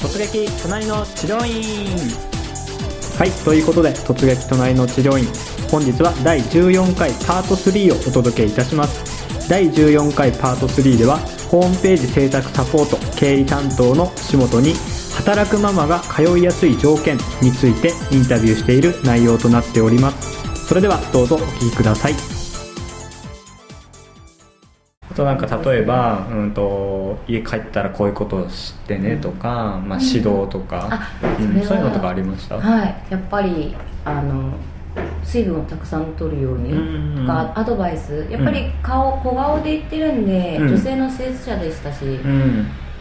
突撃隣の治療院。はいということで突撃隣の治療院。本日は第14回パート3をお届けいたします。第14回パート3ではホームページ制作サポート経理担当の仕事に働くママが通いやすい条件についてインタビューしている内容となっております。それではどうぞお聞きください。となんか例えば、うんと、家帰ったらこういうことをしてねとか、まあ、指導とか、うん。そういうのとかありました？はい。やっぱりあの水分をたくさん取るようにとか、アドバイス。やっぱり顔、小顔で言ってるんで、女性の施術者でしたし、やっ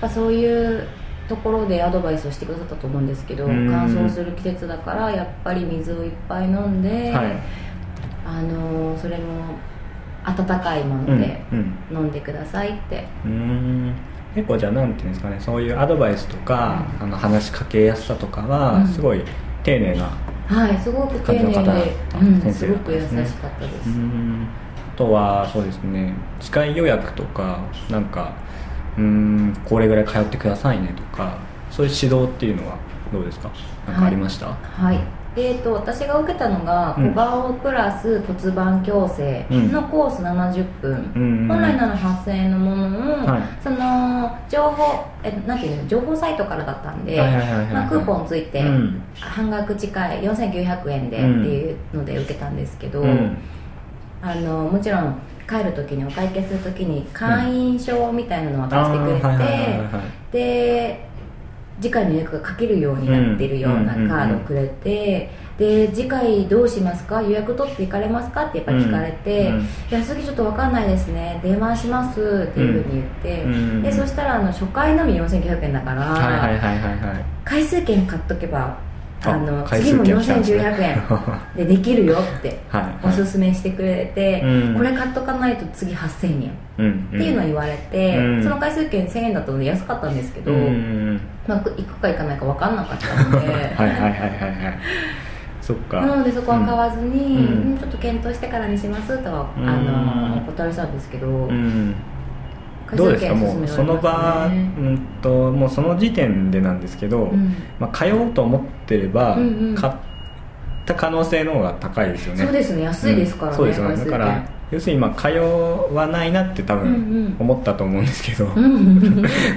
ぱそういうところでアドバイスをしてくださったと思うんですけど、乾燥する季節だからやっぱり水をいっぱい飲んで、はい、あのそれも温かいもので飲んでくださいって、うん、結構じゃあなんていうんですかねそういうアドバイスとか、うん、あの話しかけやすさとかはすごい丁寧なはいすごく丁寧で、うん、すごく優しかったです。あとはそうですね機械予約とかなんかうんこれぐらい通ってくださいねとかそういう指導っていうのはどうですか？何かありました、はい、はい、えーと、私が受けたのが小顔プラス骨盤矯正のコース70分、うん、本来なら8000円のものを、はい、その情報えなんていうの情報サイトからだったんでクーポンついて、うん、半額近い4900円でっていうので受けたんですけど、うん、あのもちろん帰る時にお会計する時に会員証みたいなのを渡してくれて、で次回の予約が書けるようになってるようなカードをくれて、で次回どうしますか？予約取っていかれますか？ってやっぱり聞かれて、うんうん、いや次ちょっと分かんないですね。電話しますっていうふうに言って、うん、でそしたらあの初回のみ4900円だから、回数券買っとけばあの次も4900円でできるよって おすすめしてくれて、これ買っとかないと次8000円っていうのを言われて、その回数券1000円だったので安かったんですけど、まあ、行くか行かないか分かんなかったので。はいはいはいはいはい。そっか。なのでそこは買わずに、うん、ちょっと検討してからにしますとは、あのお断りしたんですけど、うん。どうですか？もうその場、うんともうその時点でなんですけど、うん、まあ、通おうと思ってれば、買った可能性の方が高いですよね。そうですね。安いですからね、そうですよね。だから要するに今通わないなって多分思ったと思うんですけど、う こ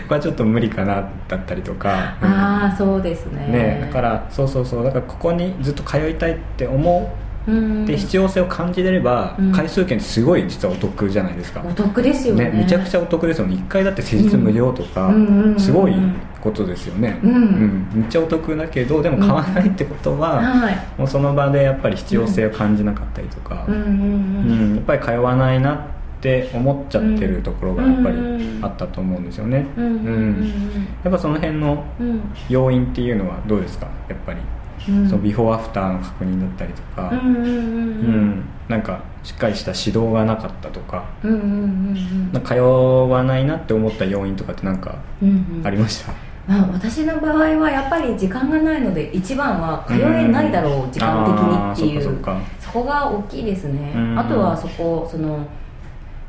こはちょっと無理かなだったりとか、ああそうですね。ねだからそうそうそう。だからここにずっと通いたいって思うで必要性を感じれれば、回数券すごい実はお得じゃないですか。お得ですよね。めちゃくちゃお得ですよね。1回だって施術無料とか、すごいことですよね、うん。めっちゃお得だけどでも買わないってことは、もうその場でやっぱり必要性を感じなかったりとか、うん。やっぱり通わないなって思っちゃってるところがやっぱりあったと思うんですよね、うん。やっぱその辺の要因っていうのはどうですか？やっぱりそのビフォーアフターの確認だったりとか、うんなんかしっかりした指導がなかったとか,、うん通わないなって思った要因とかって何かありました、まあ、私の場合はやっぱり時間がないので一番は通えないだろう、時間的にっていう。そこが大きいですね、あとはそこその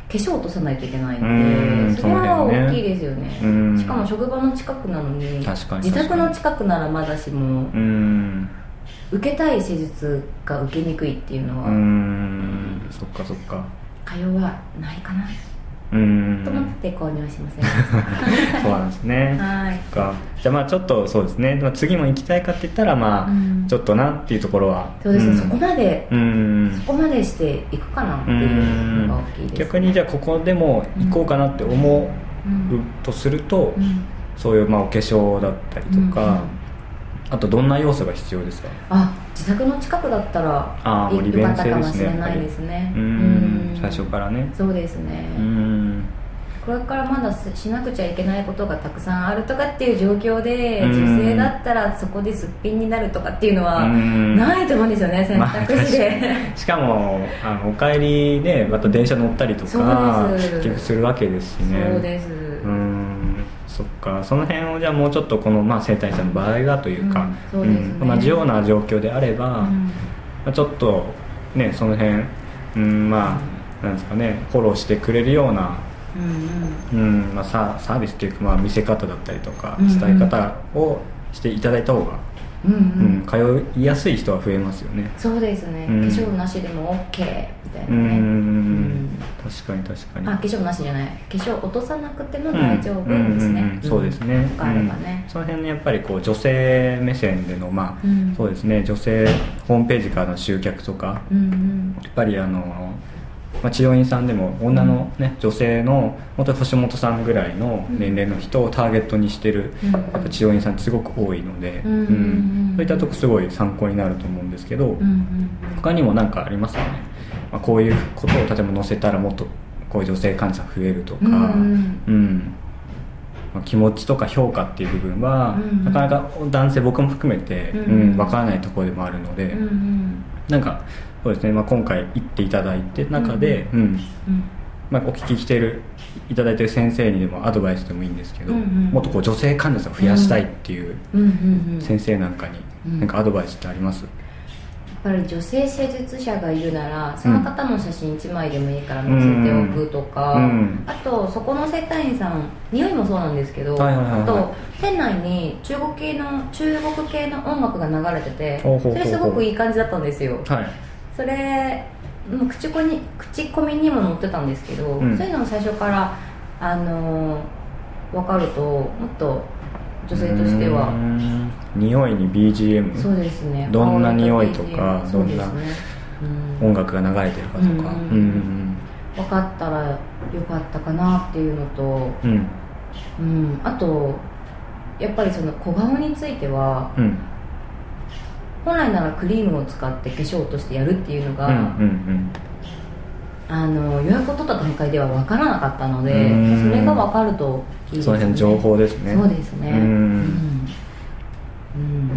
化粧落とさないといけないのでそれは大きいですよね。しかも職場の近くなのに自宅の近くならまだしも受けたい施術が受けにくいっていうのはそっかそっか。通わないかなうん。と思って購入しません そうなんですね。はい。か。じゃあまあちょっとそうですね、まあ、次も行きたいかって言ったらまあ、ちょっとなっていうところは。そうですね、うん、そこまで、うん、そこまでしていくかなっていうのが大きいです、ね、逆にじゃあここでも行こうかなって思うとすると、そういうまあお化粧だったりとか、あとどんな要素が必要ですか？あ自宅の近くだったらあ利便性かもしれないですね。うん最初からね。そうですね。うん。これからまだしなくちゃいけないことがたくさんあるとかっていう状況で女性だったらそこですっぴんになるとかっていうのはないと思うんですよね 選択肢で、まあ、しかもあのお帰りでまた電車乗ったりとか結局するわけですしね。そうです。うんそっか。その辺をじゃあもうちょっとこの、まあ、生体師さんの場合がというか、うん、同じような状況であれば、まあ、ちょっとねその辺、うん、まあなんですかねフォローしてくれるようなうん、うん。まあ、ササービスっていうか、まあ、見せ方だったりとか伝え方をしていただいた方がうんうん。通いやすい人は増えますよね。そうですね、化粧なしでも OK みたいなね。うん確かに確かに。あ化粧なしじゃない。化粧落とさなくても大丈夫ですね、そうですね。あればね、その辺ねやっぱりこう女性目線でのまあ、そうですね。女性ホームページからの集客とか、やっぱりあのまあ、治療院さんでも女の、ね、女性の本当に星本さんぐらいの年齢の人をターゲットにしてる、やっぱ治療院さんってすごく多いので、うん。そういったとこすごい参考になると思うんですけど、他にも何かありますかね、まあ、こういうことを例えば載せたらもっとこういう女性患者増えるとか、うん。まあ、気持ちとか評価っていう部分は、なかなか男性僕も含めて、うん。分からないところでもあるので、なんかそうですね、まあ、今回行っていただいて中で、うん、うん、まあ、お聞きしてるいただいてる先生にでもアドバイスでもいいんですけど、うんうん、もっとこう女性患者さんを増やしたいっていう先生なんかに何かアドバイスってあります、やっぱり女性施術者がいるならその方の写真1枚でもいいから載せておくとか、うん、あとそこの整体院さん匂いもそうなんですけど、あと店内に中国系の中国系の音楽が流れててそれすごくいい感じだったんですよ、はいそれ口コミ口コミにも載ってたんですけど、うん、そういうのも最初からあの分かるともっと女性としては匂いに BGM そうですね。どんな匂いとか、どんな音楽が流れてるかとか、うん分かったらよかったかなっていうのと、うん。うん、あとやっぱりその小顔については、うん本来ならクリームを使って化粧としてやるっていうのが、うんうんうん。あの予約を取った段階では分からなかったのでそれが分かるといいですね。その辺情報ですね。そうですね。うん、うん、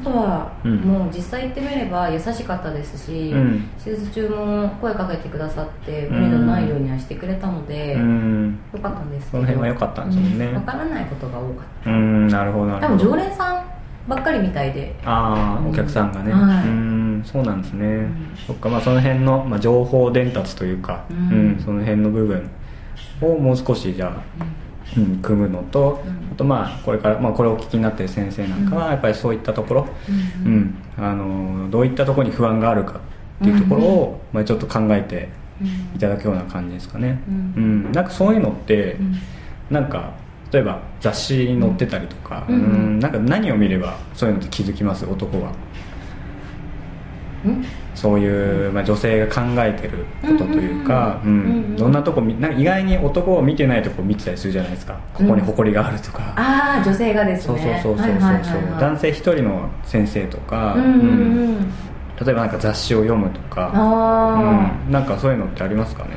あとは、うん、もう実際行ってみれば優しかったですし、うん、手術中も声かけてくださって無理のないようにはしてくれたので、うん、よかったんですけどその辺は良かったんですよね、分からないことが多かった。うんなるほどなるほど。多分常連さんばっかりみたいで。ああ、お客さんがね、はい、うんそうなんですね、うん、そっかまあその辺の、まあ、情報伝達というか、うん、その辺の部分をもう少しじゃあ、うん、組むのと、あとまあこれから、まあ、これをお聞きになってる先生なんかはやっぱりそういったところ、うん。あのどういったところに不安があるかっていうところを、まあ、ちょっと考えていただくような感じですかね、うん。なんかそういうのって、なんか例えば雑誌に載ってたりとか、うん、なんか何を見ればそういうのって気づきます？男は。そういう、まあ、女性が考えてることというかどんなとこなんか意外に男を見てないとこ見てたりするじゃないですか。ここに誇りがあるとか、うん、ああ女性がですね。そうそうそうそうそう、男性一人の先生とか、うん、うん、例えばなんか雑誌を読むとか、うん、なんかそういうのってありますかね？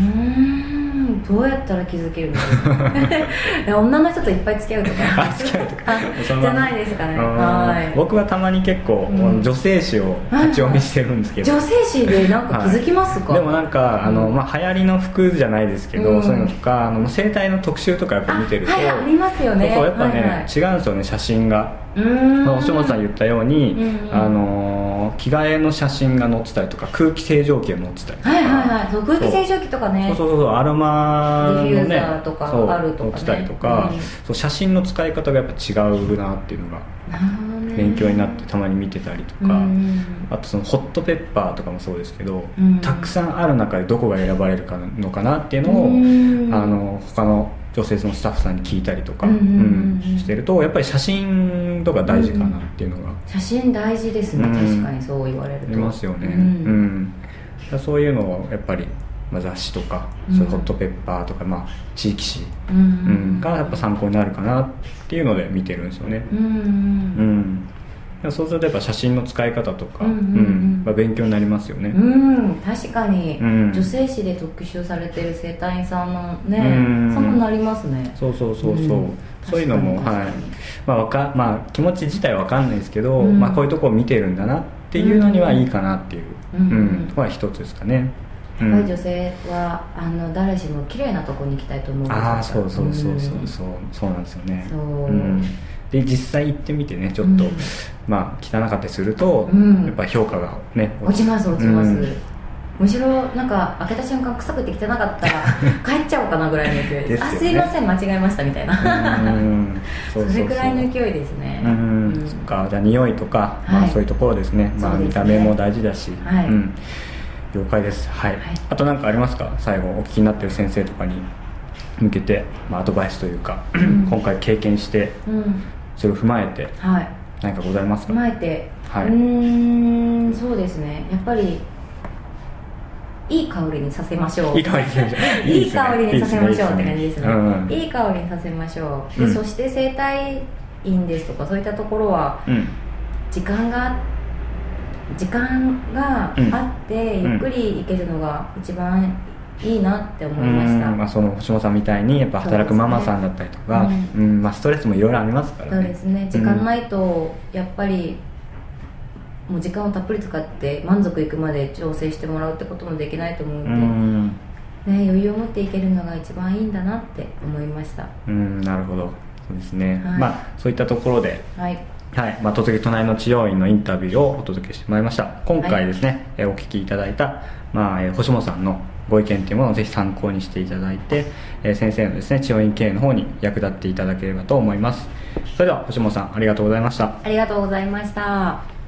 うんどうやったら気づけるんです女の人といっぱい付き合うとか。付き合うとか。じゃないですかね、はい、僕はたまに結構、うん、女性誌を立ち読みしてるんですけど、女性誌でなんか気づきますか、はい、でもなんかあの、まあ、流行りの服じゃないですけど、うん、そういうのとかあの生態の特集とかやっぱ見てるとあ,、はい、ありますよね。そうやっぱね、はいはい、違うんですよね写真が星本さん言ったように、うんあの着替えの写真が載ってたりとか空気清浄機が載ってたりとか。はいはいはい。そう空気清浄機とかね。そうそうそう。アロマのねとかあるとか、ね、載ってたりとか、うん、そう写真の使い方がやっぱ違うなっていうのが勉強になってたまに見てたりとか、うん、あとそのホットペッパーとかもそうですけど、うん、たくさんある中でどこが選ばれるかのかなっていうのを、あの他の女性のスタッフさんに聞いたりとか、してるとやっぱり写真とか大事かなっていうのが、写真大事ですね、確かにそう言われると。いますよね。うん、そういうのをやっぱり、まあ、雑誌とか、そういうホットペッパーとか、まあ、地域誌、うん。がやっぱ参考になるかなっていうので見てるんですよね。うんそうするとやっぱ写真の使い方とか、うんうんうん。まあ、勉強になりますよね。うん確かに、うん、女性誌で特集されてる整体院さんのね、うん、そうなりますね。そうそうそうそう、うん、そういうのもはい。まあわかまあ気持ち自体わかんないですけど、まあこういうとこを見てるんだなっていうのにはいいかなっていう、うんとは一つですかね。若い女性はあの誰しも綺麗なとこに行きたいと思うんですああそうそうそうそうそう。そうなんですよね。そう、うん。で実際行ってみてねちょっと、うん、まあ汚かったりすると、うん、やっぱ評価がね落ちます落ちます、うん、むしろなんか開けた瞬間臭くて汚かったら 帰っちゃおうかなぐらいの勢いです、ね、あすいません間違えましたみたいな。それくらいの勢いですね。うん。そっか。じゃあ匂いとか、まあ、そういうところですね、まあ、見た目も大事だし、はい。うん、了解です、はい、はい、あと何かありますか？最後お聞きになってる先生とかに向けて、まあ、アドバイスというか、うん、今回経験して、うん、それを踏まえて、はい、何かございますか？踏まえて、はい、うんそうですね。やっぱりいい香りにさせましょう。いい香りにさせましょう。いい香りにさせましょうって感じですね。いい香りにさせましょう。で、そして整体院ですとかそういったところは、時間が時間があって、ゆっくり行けるのが一番いいなって思いました、まあ、その星野さんみたいにやっぱ働くママさんだったりとか、うん、まあ、ストレスもいろいろありますからね。そうですね。時間ないとやっぱりもう時間をたっぷり使って満足いくまで調整してもらうってこともできないと思うので、ね、余裕を持っていけるのが一番いいんだなって思いました。うんなるほど。そうですね、はい、まあそういったところではい。はい。まあ、突撃隣の治療院のインタビューをお届けしてまいりました。今回ですね、はい、お聞きいただいた、まあ、星本さんのご意見というものをぜひ参考にしていただいて、え先生のですね治療院経営の方に役立っていただければと思います。それでは星本さんありがとうございました。ありがとうございました。